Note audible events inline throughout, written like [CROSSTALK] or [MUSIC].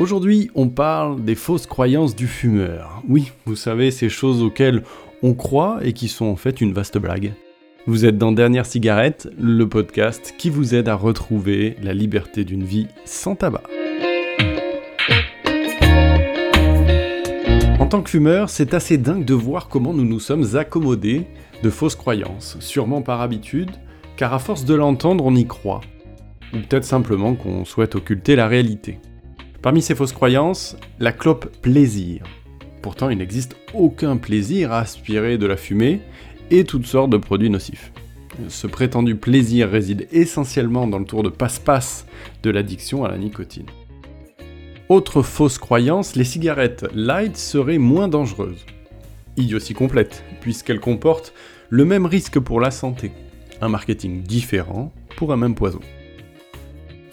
Aujourd'hui, on parle des fausses croyances du fumeur. Oui, vous savez, ces choses auxquelles on croit et qui sont en fait une vaste blague. Vous êtes dans Dernière Cigarette, le podcast qui vous aide à retrouver la liberté d'une vie sans tabac. En tant que fumeur, c'est assez dingue de voir comment nous nous sommes accommodés de fausses croyances, sûrement par habitude, car à force de l'entendre, on y croit. Ou peut-être simplement qu'on souhaite occulter la réalité. Parmi ces fausses croyances, la clope plaisir. Pourtant, il n'existe aucun plaisir à aspirer de la fumée et toutes sortes de produits nocifs. Ce prétendu plaisir réside essentiellement dans le tour de passe-passe de l'addiction à la nicotine. Autre fausse croyance, les cigarettes light seraient moins dangereuses. Idiotie complète, puisqu'elles comportent le même risque pour la santé. Un marketing différent pour un même poison.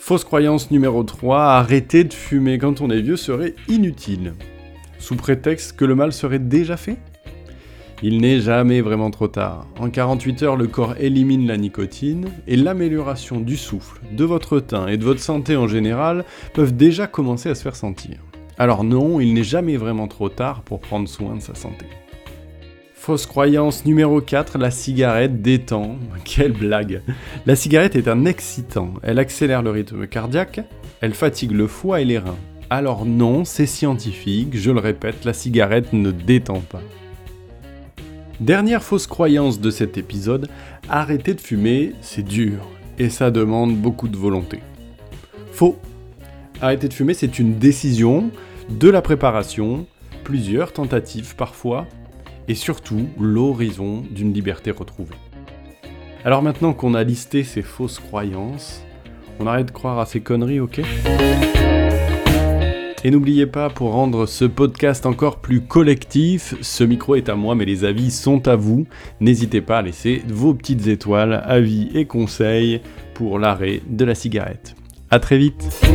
Fausse croyance numéro 3, arrêter de fumer quand on est vieux serait inutile. Sous prétexte que le mal serait déjà fait? Il n'est jamais vraiment trop tard. En 48 heures, le corps élimine la nicotine et l'amélioration du souffle, de votre teint et de votre santé en général peuvent déjà commencer à se faire sentir. Alors non, il n'est jamais vraiment trop tard pour prendre soin de sa santé. Fausse croyance numéro 4, la cigarette détend. [LAUGHS] Quelle blague La cigarette est un excitant, elle accélère le rythme cardiaque, elle fatigue le foie et les reins. Alors non, c'est scientifique, je le répète, la cigarette ne détend pas. Dernière fausse croyance de cet épisode, arrêter de fumer, c'est dur, et ça demande beaucoup de volonté. Faux. Arrêter de fumer, c'est une décision, de la préparation, plusieurs tentatives parfois, et surtout l'horizon d'une liberté retrouvée. Alors maintenant qu'on a listé ces fausses croyances, on arrête de croire à ces conneries, ok? Et n'oubliez pas, pour rendre ce podcast encore plus collectif, ce micro est à moi, mais les avis sont à vous. N'hésitez pas à laisser vos petites étoiles, avis et conseils pour l'arrêt de la cigarette. A très vite